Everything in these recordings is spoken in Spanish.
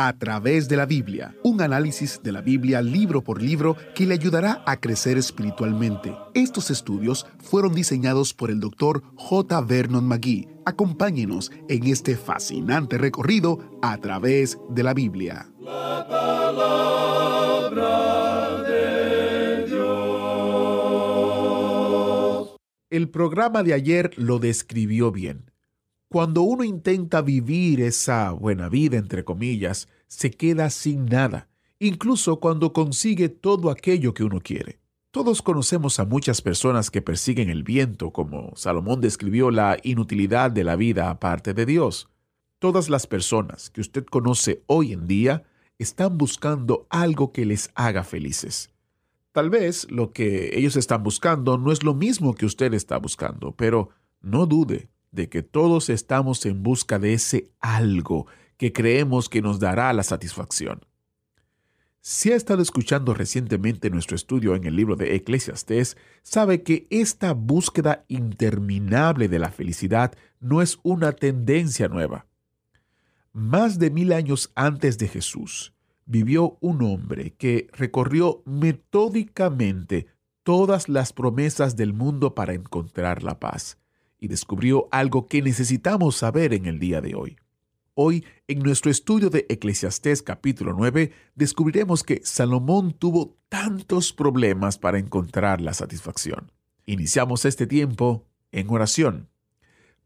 a través de la Biblia, un análisis de la Biblia libro por libro que le ayudará a crecer espiritualmente. Estos estudios fueron diseñados por el doctor J. Vernon McGee. Acompáñenos en este fascinante recorrido a través de la Biblia. La palabra. El programa de ayer lo describió bien. Cuando uno intenta vivir esa buena vida, entre comillas, se queda sin nada, incluso cuando consigue todo aquello que uno quiere. Todos conocemos a muchas personas que persiguen el viento, como Salomón describió la inutilidad de la vida aparte de Dios. Todas las personas que usted conoce hoy en día están buscando algo que les haga felices. Tal vez lo que ellos están buscando no es lo mismo que usted está buscando, pero no dude, de que todos estamos en busca de ese algo que creemos que nos dará la satisfacción. Si ha estado escuchando recientemente nuestro estudio en el libro de Eclesiastés, sabe que esta búsqueda interminable de la felicidad no es una tendencia nueva. Más de mil años antes de Jesús, vivió un hombre que recorrió metódicamente todas las promesas del mundo para encontrar la paz y descubrió algo que necesitamos saber en el día de hoy. Hoy, en nuestro estudio de Eclesiastés capítulo 9, descubriremos que Salomón tuvo tantos problemas para encontrar la satisfacción. Iniciamos este tiempo en oración.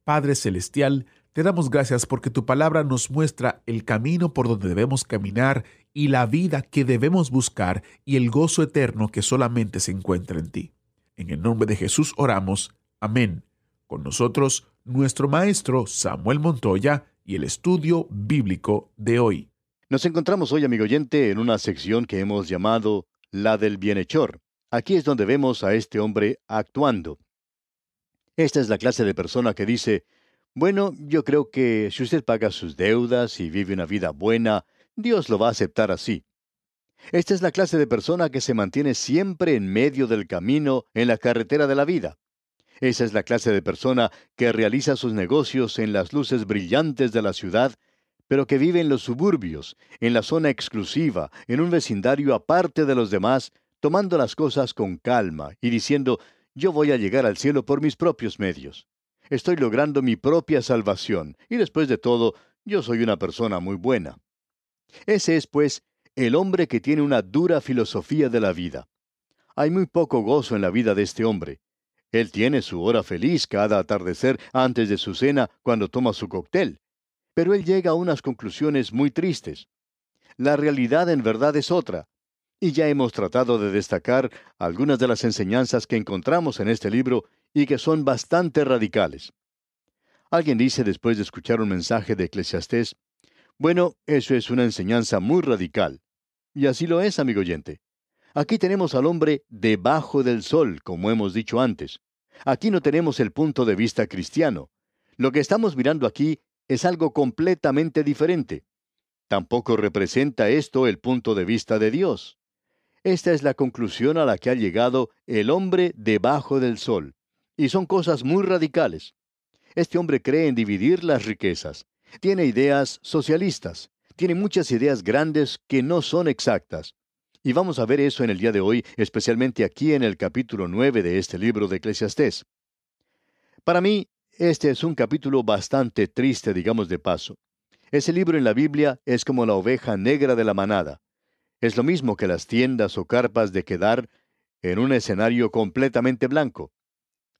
Padre Celestial, te damos gracias porque tu palabra nos muestra el camino por donde debemos caminar y la vida que debemos buscar y el gozo eterno que solamente se encuentra en ti. En el nombre de Jesús oramos. Amén. Con nosotros, nuestro maestro Samuel Montoya y el estudio bíblico de hoy. Nos encontramos hoy, amigo oyente, en una sección que hemos llamado la del bienhechor. Aquí es donde vemos a este hombre actuando. Esta es la clase de persona que dice, bueno, yo creo que si usted paga sus deudas y vive una vida buena, Dios lo va a aceptar así. Esta es la clase de persona que se mantiene siempre en medio del camino en la carretera de la vida. Esa es la clase de persona que realiza sus negocios en las luces brillantes de la ciudad, pero que vive en los suburbios, en la zona exclusiva, en un vecindario aparte de los demás, tomando las cosas con calma y diciendo, yo voy a llegar al cielo por mis propios medios. Estoy logrando mi propia salvación, y después de todo, yo soy una persona muy buena. Ese es, pues, el hombre que tiene una dura filosofía de la vida. Hay muy poco gozo en la vida de este hombre. Él tiene su hora feliz cada atardecer antes de su cena cuando toma su cóctel. Pero él llega a unas conclusiones muy tristes. La realidad en verdad es otra. Y ya hemos tratado de destacar algunas de las enseñanzas que encontramos en este libro y que son bastante radicales. Alguien dice después de escuchar un mensaje de Eclesiastés, bueno, eso es una enseñanza muy radical. Y así lo es, amigo oyente. Aquí tenemos al hombre debajo del sol, como hemos dicho antes. Aquí no tenemos el punto de vista cristiano. Lo que estamos mirando aquí es algo completamente diferente. Tampoco representa esto el punto de vista de Dios. Esta es la conclusión a la que ha llegado el hombre debajo del sol. Y son cosas muy radicales. Este hombre cree en dividir las riquezas. Tiene ideas socialistas. Tiene muchas ideas grandes que no son exactas. Y vamos a ver eso en el día de hoy, especialmente aquí en el capítulo 9 de este libro de Eclesiastés. Para mí, este es un capítulo bastante triste, digamos de paso. Ese libro en la Biblia es como la oveja negra de la manada. Es lo mismo que las tiendas o carpas de Kedar en un escenario completamente blanco.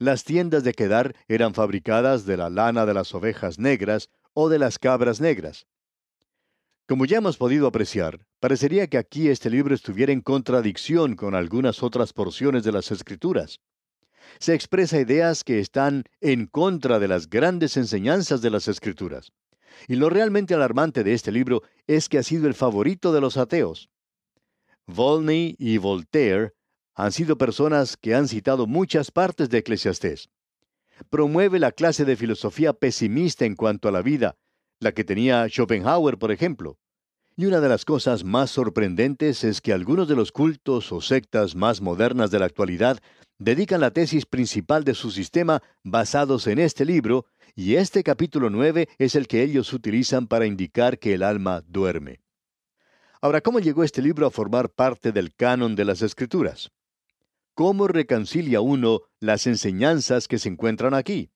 Las tiendas de Kedar eran fabricadas de la lana de las ovejas negras o de las cabras negras. Como ya hemos podido apreciar, parecería que aquí este libro estuviera en contradicción con algunas otras porciones de las Escrituras. Se expresa ideas que están en contra de las grandes enseñanzas de las Escrituras. Y lo realmente alarmante de este libro es que ha sido el favorito de los ateos. Volney y Voltaire han sido personas que han citado muchas partes de Eclesiastés. Promueve la clase de filosofía pesimista en cuanto a la vida, la que tenía Schopenhauer, por ejemplo. Y una de las cosas más sorprendentes es que algunos de los cultos o sectas más modernas de la actualidad dedican la tesis principal de su sistema basados en este libro, y este capítulo 9 es el que ellos utilizan para indicar que el alma duerme. Ahora, ¿cómo llegó este libro a formar parte del canon de las Escrituras? ¿Cómo reconcilia uno las enseñanzas que se encuentran aquí?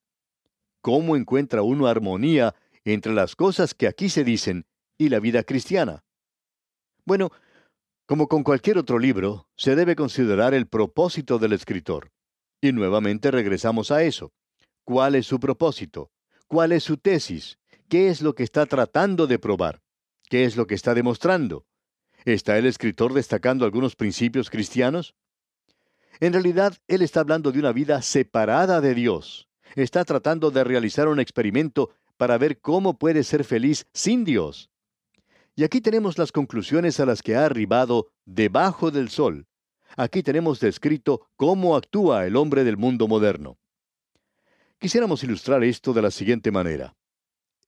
¿Cómo encuentra uno armonía entre las cosas que aquí se dicen y la vida cristiana? Bueno, como con cualquier otro libro, se debe considerar el propósito del escritor. Y nuevamente regresamos a eso. ¿Cuál es su propósito? ¿Cuál es su tesis? ¿Qué es lo que está tratando de probar? ¿Qué es lo que está demostrando? ¿Está el escritor destacando algunos principios cristianos? En realidad, él está hablando de una vida separada de Dios. Está tratando de realizar un experimento para ver cómo puede ser feliz sin Dios. Y aquí tenemos las conclusiones a las que ha arribado debajo del sol. Aquí tenemos descrito cómo actúa el hombre del mundo moderno. Quisiéramos ilustrar esto de la siguiente manera.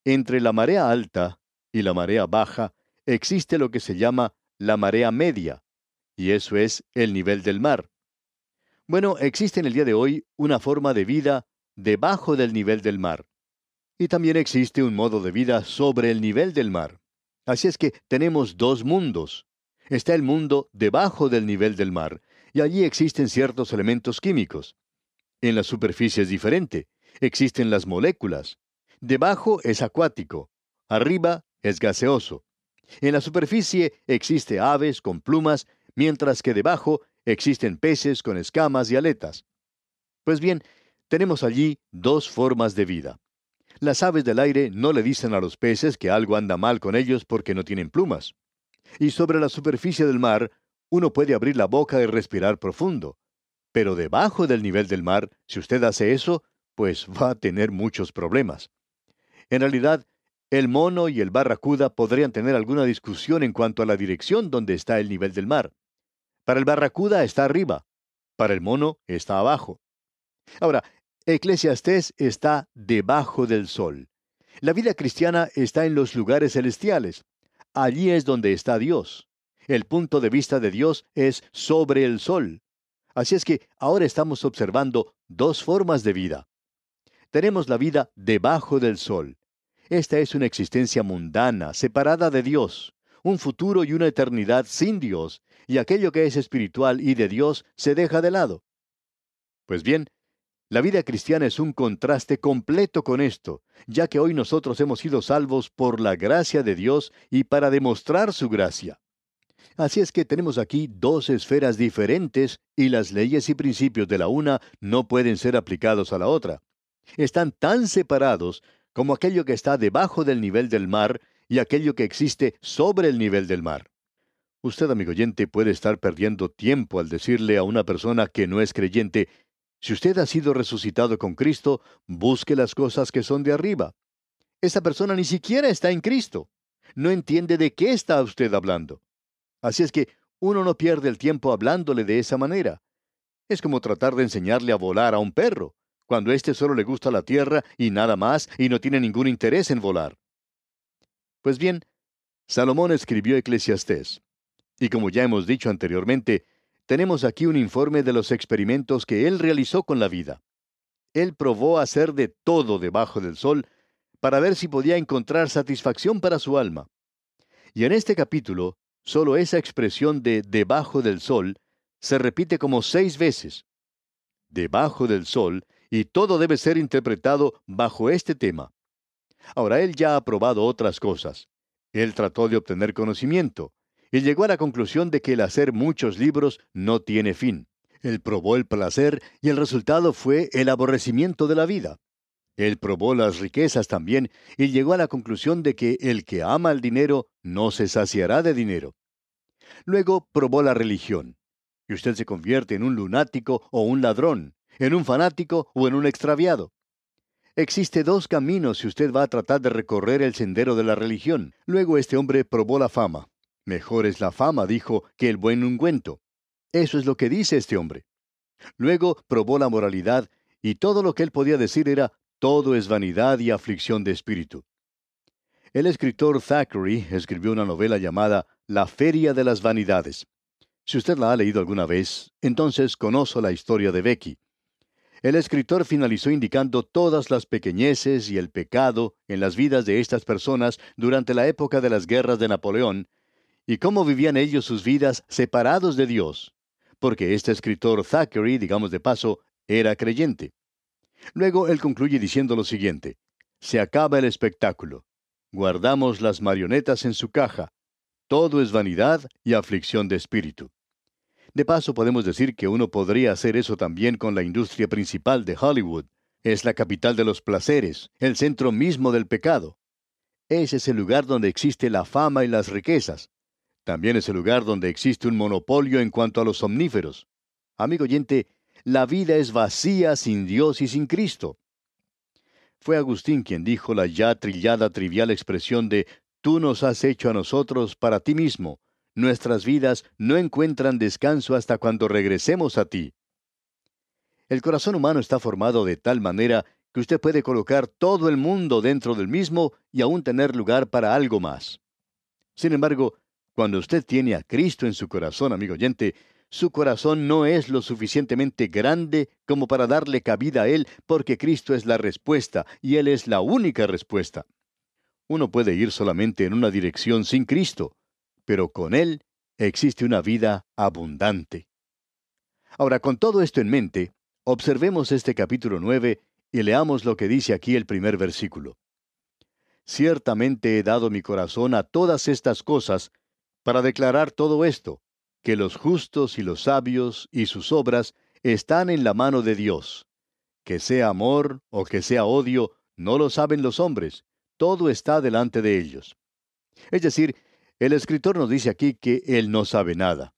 Entre la marea alta y la marea baja existe lo que se llama la marea media, y eso es el nivel del mar. Bueno, existe en el día de hoy una forma de vida debajo del nivel del mar. Y también existe un modo de vida sobre el nivel del mar. Así es que tenemos dos mundos. Está el mundo debajo del nivel del mar, y allí existen ciertos elementos químicos. En la superficie es diferente. Existen las moléculas. Debajo es acuático. Arriba es gaseoso. En la superficie existe aves con plumas, mientras que debajo existen peces con escamas y aletas. Pues bien, tenemos allí dos formas de vida. Las aves del aire no le dicen a los peces que algo anda mal con ellos porque no tienen plumas. Y sobre la superficie del mar, uno puede abrir la boca y respirar profundo. Pero debajo del nivel del mar, si usted hace eso, pues va a tener muchos problemas. En realidad, el mono y el barracuda podrían tener alguna discusión en cuanto a la dirección donde está el nivel del mar. Para el barracuda está arriba, para el mono está abajo. Ahora, Eclesiastés está debajo del sol. La vida cristiana está en los lugares celestiales. Allí es donde está Dios. El punto de vista de Dios es sobre el sol. Así es que ahora estamos observando dos formas de vida. Tenemos la vida debajo del sol. Esta es una existencia mundana, separada de Dios, un futuro y una eternidad sin Dios, y aquello que es espiritual y de Dios se deja de lado. Pues bien, la vida cristiana es un contraste completo con esto, ya que hoy nosotros hemos sido salvos por la gracia de Dios y para demostrar su gracia. Así es que tenemos aquí dos esferas diferentes y las leyes y principios de la una no pueden ser aplicados a la otra. Están tan separados como aquello que está debajo del nivel del mar y aquello que existe sobre el nivel del mar. Usted, amigo oyente, puede estar perdiendo tiempo al decirle a una persona que no es creyente, si usted ha sido resucitado con Cristo, busque las cosas que son de arriba. Esa persona ni siquiera está en Cristo. No entiende de qué está usted hablando. Así es que uno no pierde el tiempo hablándole de esa manera. Es como tratar de enseñarle a volar a un perro cuando éste solo le gusta la tierra y nada más y no tiene ningún interés en volar. Pues bien, Salomón escribió Eclesiastés. Y como ya hemos dicho anteriormente, tenemos aquí un informe de los experimentos que él realizó con la vida. Él probó hacer de todo debajo del sol para ver si podía encontrar satisfacción para su alma. Y en este capítulo, solo esa expresión de debajo del sol se repite como seis veces. Debajo del sol y todo debe ser interpretado bajo este tema. Ahora, él ya ha probado otras cosas. Él trató de obtener conocimiento, y llegó a la conclusión de que el hacer muchos libros no tiene fin. Él probó el placer y el resultado fue el aborrecimiento de la vida. Él probó las riquezas también y llegó a la conclusión de que el que ama el dinero no se saciará de dinero. Luego probó la religión. Y usted se convierte en un lunático o un ladrón, en un fanático o en un extraviado. Existe dos caminos si usted va a tratar de recorrer el sendero de la religión. Luego este hombre probó la fama. Mejor es la fama, dijo, que el buen ungüento. Eso es lo que dice este hombre. Luego probó la moralidad y todo lo que él podía decir era, todo es vanidad y aflicción de espíritu. El escritor Thackeray escribió una novela llamada La Feria de las Vanidades. Si usted la ha leído alguna vez, entonces conoce la historia de Becky. El escritor finalizó indicando todas las pequeñeces y el pecado en las vidas de estas personas durante la época de las guerras de Napoleón, y cómo vivían ellos sus vidas separados de Dios, porque este escritor Thackeray, digamos de paso, era creyente. Luego él concluye diciendo lo siguiente, se acaba el espectáculo, guardamos las marionetas en su caja, todo es vanidad y aflicción de espíritu. De paso podemos decir que uno podría hacer eso también con la industria principal de Hollywood. Es la capital de los placeres, el centro mismo del pecado. Ese es el lugar donde existe la fama y las riquezas. También es el lugar donde existe un monopolio en cuanto a los somníferos. Amigo oyente, la vida es vacía sin Dios y sin Cristo. Fue Agustín quien dijo la ya trillada trivial expresión de Tú nos has hecho a nosotros para ti mismo. Nuestras vidas no encuentran descanso hasta cuando regresemos a ti. El corazón humano está formado de tal manera que usted puede colocar todo el mundo dentro del mismo y aún tener lugar para algo más. Sin embargo, cuando usted tiene a Cristo en su corazón, amigo oyente, su corazón no es lo suficientemente grande como para darle cabida a Él, porque Cristo es la respuesta y Él es la única respuesta. Uno puede ir solamente en una dirección sin Cristo, pero con Él existe una vida abundante. Ahora, con todo esto en mente, observemos este capítulo 9 y leamos lo que dice aquí el primer versículo. Ciertamente he dado mi corazón a todas estas cosas para declarar todo esto, que los justos y los sabios y sus obras están en la mano de Dios. Que sea amor o que sea odio, no lo saben los hombres, todo está delante de ellos. Es decir, el escritor nos dice aquí que Él no sabe nada.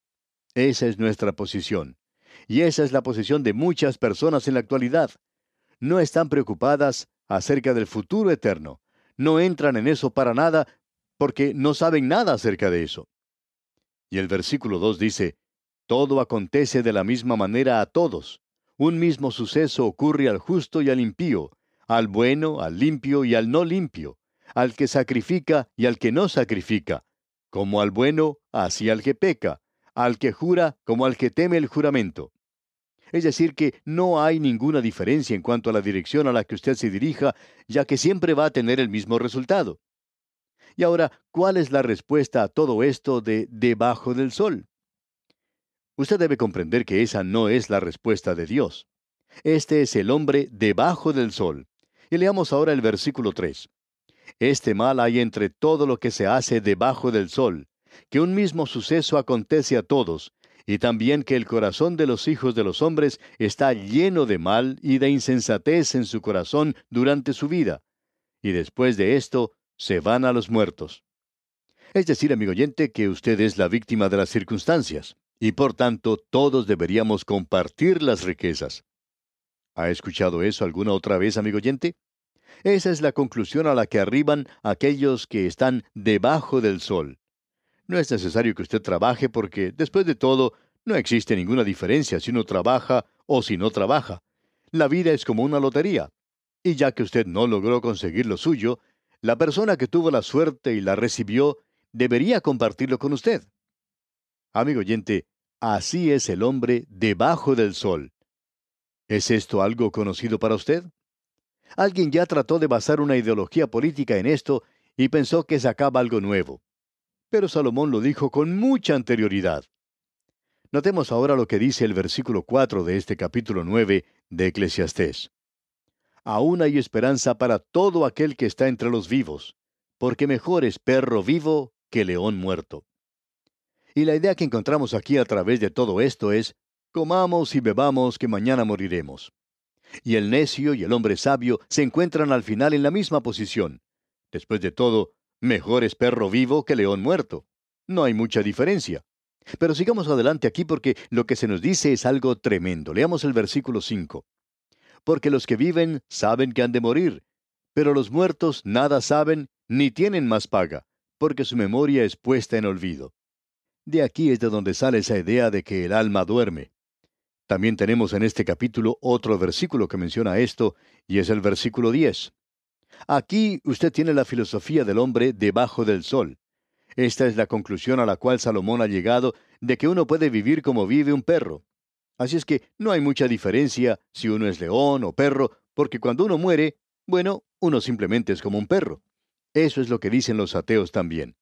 Esa es nuestra posición. Y esa es la posición de muchas personas en la actualidad. No están preocupadas acerca del futuro eterno. No entran en eso para nada porque no saben nada acerca de eso. Y el versículo 2 dice, Todo acontece de la misma manera a todos. Un mismo suceso ocurre al justo y al impío, al bueno, al limpio y al no limpio, al que sacrifica y al que no sacrifica, como al bueno, así al que peca, al que jura como al que teme el juramento. Es decir, que no hay ninguna diferencia en cuanto a la dirección a la que usted se dirija, ya que siempre va a tener el mismo resultado. Y ahora, ¿cuál es la respuesta a todo esto de debajo del sol? Usted debe comprender que esa no es la respuesta de Dios. Este es el hombre debajo del sol. Y leamos ahora el versículo 3. Este mal hay entre todo lo que se hace debajo del sol, que un mismo suceso acontece a todos, y también que el corazón de los hijos de los hombres está lleno de mal y de insensatez en su corazón durante su vida, y después de esto se van a los muertos. Es decir, amigo oyente, que usted es la víctima de las circunstancias, y por tanto todos deberíamos compartir las riquezas. ¿Ha escuchado eso alguna otra vez, amigo oyente? Esa es la conclusión a la que arriban aquellos que están debajo del sol. No es necesario que usted trabaje porque, después de todo, no existe ninguna diferencia si uno trabaja o si no trabaja. La vida es como una lotería. Y ya que usted no logró conseguir lo suyo, la persona que tuvo la suerte y la recibió debería compartirlo con usted. Amigo oyente, así es el hombre debajo del sol. ¿Es esto algo conocido para usted? Alguien ya trató de basar una ideología política en esto y pensó que sacaba algo nuevo. Pero Salomón lo dijo con mucha anterioridad. Notemos ahora lo que dice el versículo 4 de este capítulo 9 de Eclesiastés aún hay esperanza para todo aquel que está entre los vivos, porque mejor es perro vivo que león muerto. Y la idea que encontramos aquí a través de todo esto es, comamos y bebamos que mañana moriremos. Y el necio y el hombre sabio se encuentran al final en la misma posición. Después de todo, mejor es perro vivo que león muerto. No hay mucha diferencia. Pero sigamos adelante aquí porque lo que se nos dice es algo tremendo. Leamos el versículo 5 porque los que viven saben que han de morir, pero los muertos nada saben ni tienen más paga, porque su memoria es puesta en olvido. De aquí es de donde sale esa idea de que el alma duerme. También tenemos en este capítulo otro versículo que menciona esto, y es el versículo 10. Aquí usted tiene la filosofía del hombre debajo del sol. Esta es la conclusión a la cual Salomón ha llegado de que uno puede vivir como vive un perro. Así es que no hay mucha diferencia si uno es león o perro, porque cuando uno muere, bueno, uno simplemente es como un perro. Eso es lo que dicen los ateos también.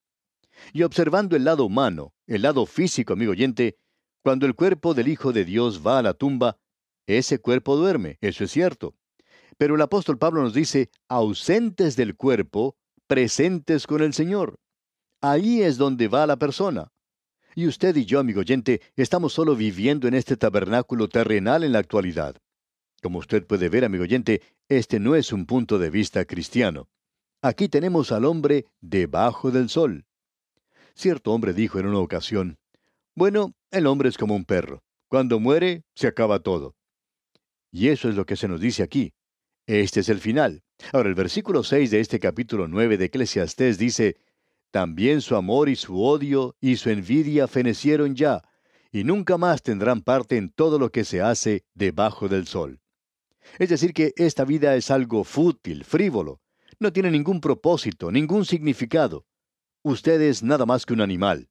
Y observando el lado humano, el lado físico, amigo oyente, cuando el cuerpo del Hijo de Dios va a la tumba, ese cuerpo duerme, eso es cierto. Pero el apóstol Pablo nos dice, ausentes del cuerpo, presentes con el Señor. Ahí es donde va la persona. Y usted y yo, amigo oyente, estamos solo viviendo en este tabernáculo terrenal en la actualidad. Como usted puede ver, amigo oyente, este no es un punto de vista cristiano. Aquí tenemos al hombre debajo del sol. Cierto hombre dijo en una ocasión, bueno, el hombre es como un perro. Cuando muere, se acaba todo. Y eso es lo que se nos dice aquí. Este es el final. Ahora, el versículo 6 de este capítulo 9 de Eclesiastés dice, También su amor y su odio y su envidia fenecieron ya, y nunca más tendrán parte en todo lo que se hace debajo del sol. Es decir, que esta vida es algo fútil, frívolo, no tiene ningún propósito, ningún significado. Usted es nada más que un animal.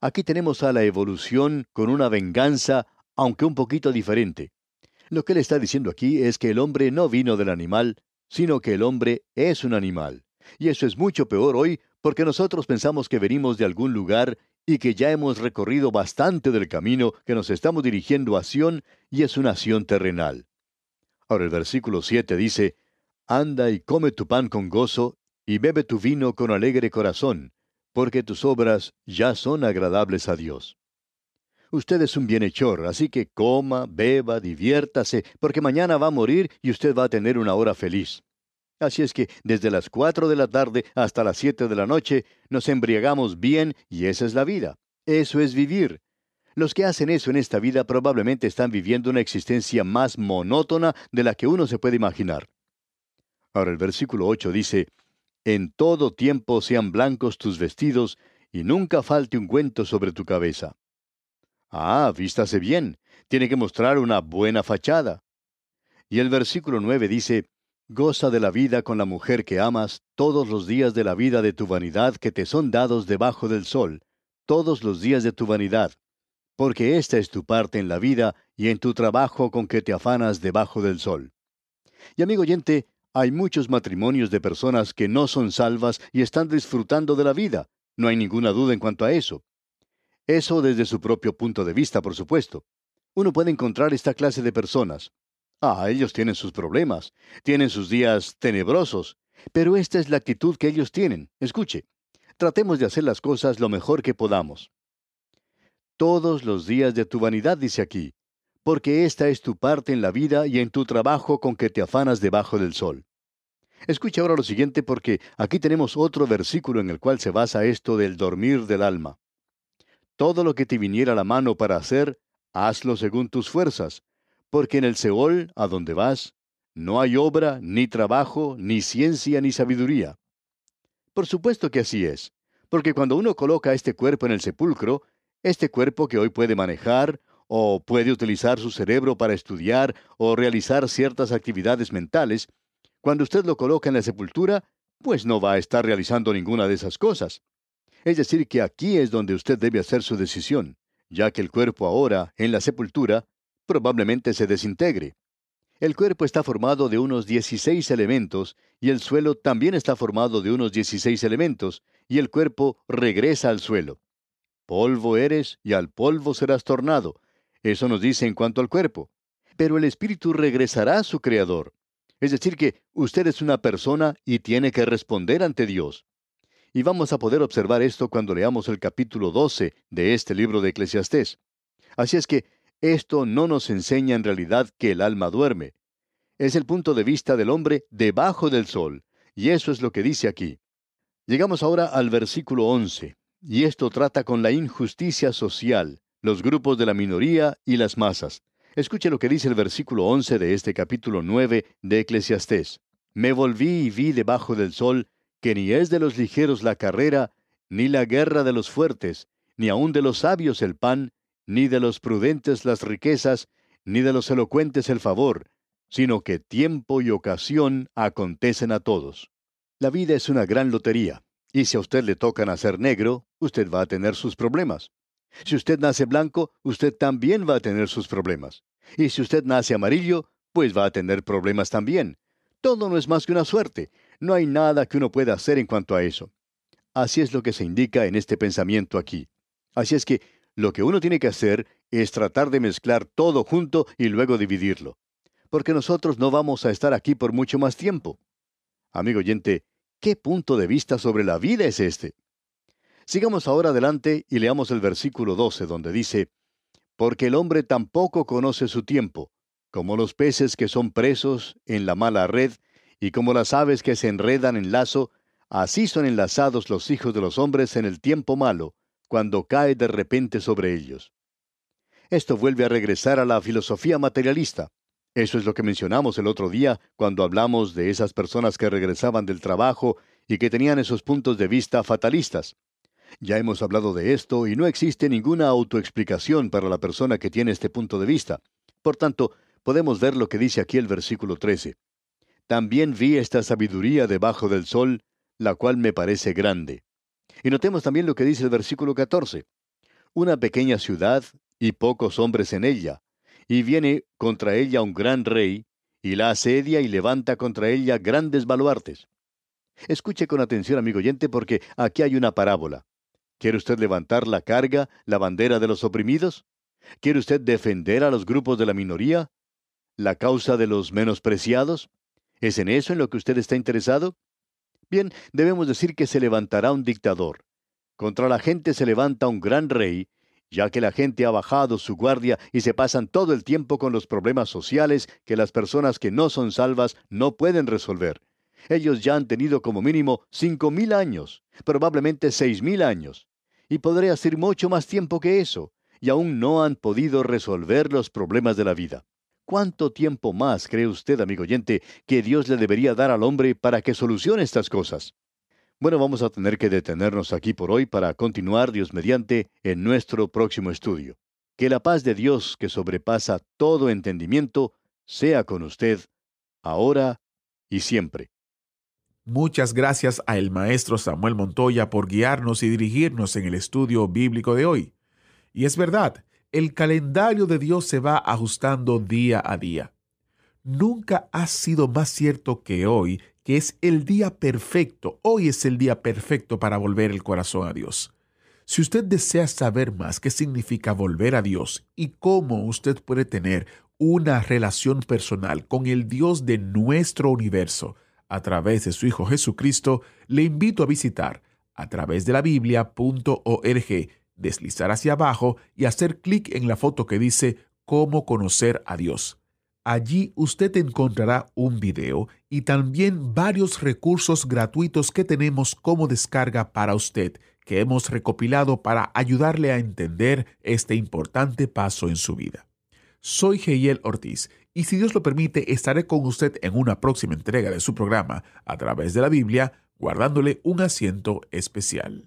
Aquí tenemos a la evolución con una venganza, aunque un poquito diferente. Lo que él está diciendo aquí es que el hombre no vino del animal, sino que el hombre es un animal. Y eso es mucho peor hoy porque nosotros pensamos que venimos de algún lugar y que ya hemos recorrido bastante del camino que nos estamos dirigiendo a Sión y es una Sión terrenal. Ahora el versículo 7 dice, Anda y come tu pan con gozo, y bebe tu vino con alegre corazón, porque tus obras ya son agradables a Dios. Usted es un bienhechor, así que coma, beba, diviértase, porque mañana va a morir y usted va a tener una hora feliz. Así es que desde las cuatro de la tarde hasta las siete de la noche nos embriagamos bien y esa es la vida. Eso es vivir. Los que hacen eso en esta vida probablemente están viviendo una existencia más monótona de la que uno se puede imaginar. Ahora el versículo 8 dice, En todo tiempo sean blancos tus vestidos, y nunca falte un cuento sobre tu cabeza. Ah, vístase bien, tiene que mostrar una buena fachada. Y el versículo 9 dice, Goza de la vida con la mujer que amas todos los días de la vida de tu vanidad que te son dados debajo del sol, todos los días de tu vanidad, porque esta es tu parte en la vida y en tu trabajo con que te afanas debajo del sol. Y amigo oyente, hay muchos matrimonios de personas que no son salvas y están disfrutando de la vida. No hay ninguna duda en cuanto a eso. Eso desde su propio punto de vista, por supuesto. Uno puede encontrar esta clase de personas. Ah, ellos tienen sus problemas, tienen sus días tenebrosos, pero esta es la actitud que ellos tienen. Escuche, tratemos de hacer las cosas lo mejor que podamos. Todos los días de tu vanidad, dice aquí, porque esta es tu parte en la vida y en tu trabajo con que te afanas debajo del sol. Escucha ahora lo siguiente porque aquí tenemos otro versículo en el cual se basa esto del dormir del alma. Todo lo que te viniera a la mano para hacer, hazlo según tus fuerzas, porque en el Seol, a donde vas, no hay obra, ni trabajo, ni ciencia, ni sabiduría. Por supuesto que así es, porque cuando uno coloca este cuerpo en el sepulcro, este cuerpo que hoy puede manejar, o puede utilizar su cerebro para estudiar o realizar ciertas actividades mentales, cuando usted lo coloca en la sepultura, pues no va a estar realizando ninguna de esas cosas. Es decir, que aquí es donde usted debe hacer su decisión, ya que el cuerpo ahora, en la sepultura, probablemente se desintegre. El cuerpo está formado de unos 16 elementos y el suelo también está formado de unos 16 elementos y el cuerpo regresa al suelo. Polvo eres y al polvo serás tornado, eso nos dice en cuanto al cuerpo. Pero el espíritu regresará a su creador. Es decir, que usted es una persona y tiene que responder ante Dios. Y vamos a poder observar esto cuando leamos el capítulo 12 de este libro de Eclesiastés. Así es que esto no nos enseña en realidad que el alma duerme. Es el punto de vista del hombre debajo del sol, y eso es lo que dice aquí. Llegamos ahora al versículo 11, y esto trata con la injusticia social, los grupos de la minoría y las masas. Escuche lo que dice el versículo 11 de este capítulo 9 de Eclesiastés. Me volví y vi debajo del sol que ni es de los ligeros la carrera, ni la guerra de los fuertes, ni aun de los sabios el pan, ni de los prudentes las riquezas, ni de los elocuentes el favor, sino que tiempo y ocasión acontecen a todos. La vida es una gran lotería, y si a usted le toca nacer negro, usted va a tener sus problemas. Si usted nace blanco, usted también va a tener sus problemas. Y si usted nace amarillo, pues va a tener problemas también. Todo no es más que una suerte. No hay nada que uno pueda hacer en cuanto a eso. Así es lo que se indica en este pensamiento aquí. Así es que lo que uno tiene que hacer es tratar de mezclar todo junto y luego dividirlo. Porque nosotros no vamos a estar aquí por mucho más tiempo. Amigo oyente, ¿qué punto de vista sobre la vida es este? Sigamos ahora adelante y leamos el versículo 12 donde dice, Porque el hombre tampoco conoce su tiempo, como los peces que son presos en la mala red, y como las aves que se enredan en lazo, así son enlazados los hijos de los hombres en el tiempo malo, cuando cae de repente sobre ellos. Esto vuelve a regresar a la filosofía materialista. Eso es lo que mencionamos el otro día cuando hablamos de esas personas que regresaban del trabajo y que tenían esos puntos de vista fatalistas. Ya hemos hablado de esto y no existe ninguna autoexplicación para la persona que tiene este punto de vista. Por tanto, podemos ver lo que dice aquí el versículo 13. También vi esta sabiduría debajo del sol, la cual me parece grande. Y notemos también lo que dice el versículo 14. Una pequeña ciudad y pocos hombres en ella, y viene contra ella un gran rey, y la asedia y levanta contra ella grandes baluartes. Escuche con atención, amigo oyente, porque aquí hay una parábola. ¿Quiere usted levantar la carga, la bandera de los oprimidos? ¿Quiere usted defender a los grupos de la minoría? ¿La causa de los menospreciados? ¿Es en eso en lo que usted está interesado? Bien, debemos decir que se levantará un dictador. Contra la gente se levanta un gran rey, ya que la gente ha bajado su guardia y se pasan todo el tiempo con los problemas sociales que las personas que no son salvas no pueden resolver. Ellos ya han tenido como mínimo cinco mil años, probablemente seis mil años, y podría ser mucho más tiempo que eso, y aún no han podido resolver los problemas de la vida. ¿Cuánto tiempo más cree usted, amigo oyente, que Dios le debería dar al hombre para que solucione estas cosas? Bueno, vamos a tener que detenernos aquí por hoy para continuar, Dios mediante, en nuestro próximo estudio. Que la paz de Dios, que sobrepasa todo entendimiento, sea con usted, ahora y siempre. Muchas gracias a el maestro Samuel Montoya por guiarnos y dirigirnos en el estudio bíblico de hoy. Y es verdad, el calendario de Dios se va ajustando día a día. Nunca ha sido más cierto que hoy, que es el día perfecto. Hoy es el día perfecto para volver el corazón a Dios. Si usted desea saber más qué significa volver a Dios y cómo usted puede tener una relación personal con el Dios de nuestro universo a través de su Hijo Jesucristo, le invito a visitar a través de la biblia.org deslizar hacia abajo y hacer clic en la foto que dice Cómo conocer a Dios. Allí usted encontrará un video y también varios recursos gratuitos que tenemos como descarga para usted, que hemos recopilado para ayudarle a entender este importante paso en su vida. Soy Geiel Ortiz y si Dios lo permite estaré con usted en una próxima entrega de su programa a través de la Biblia, guardándole un asiento especial.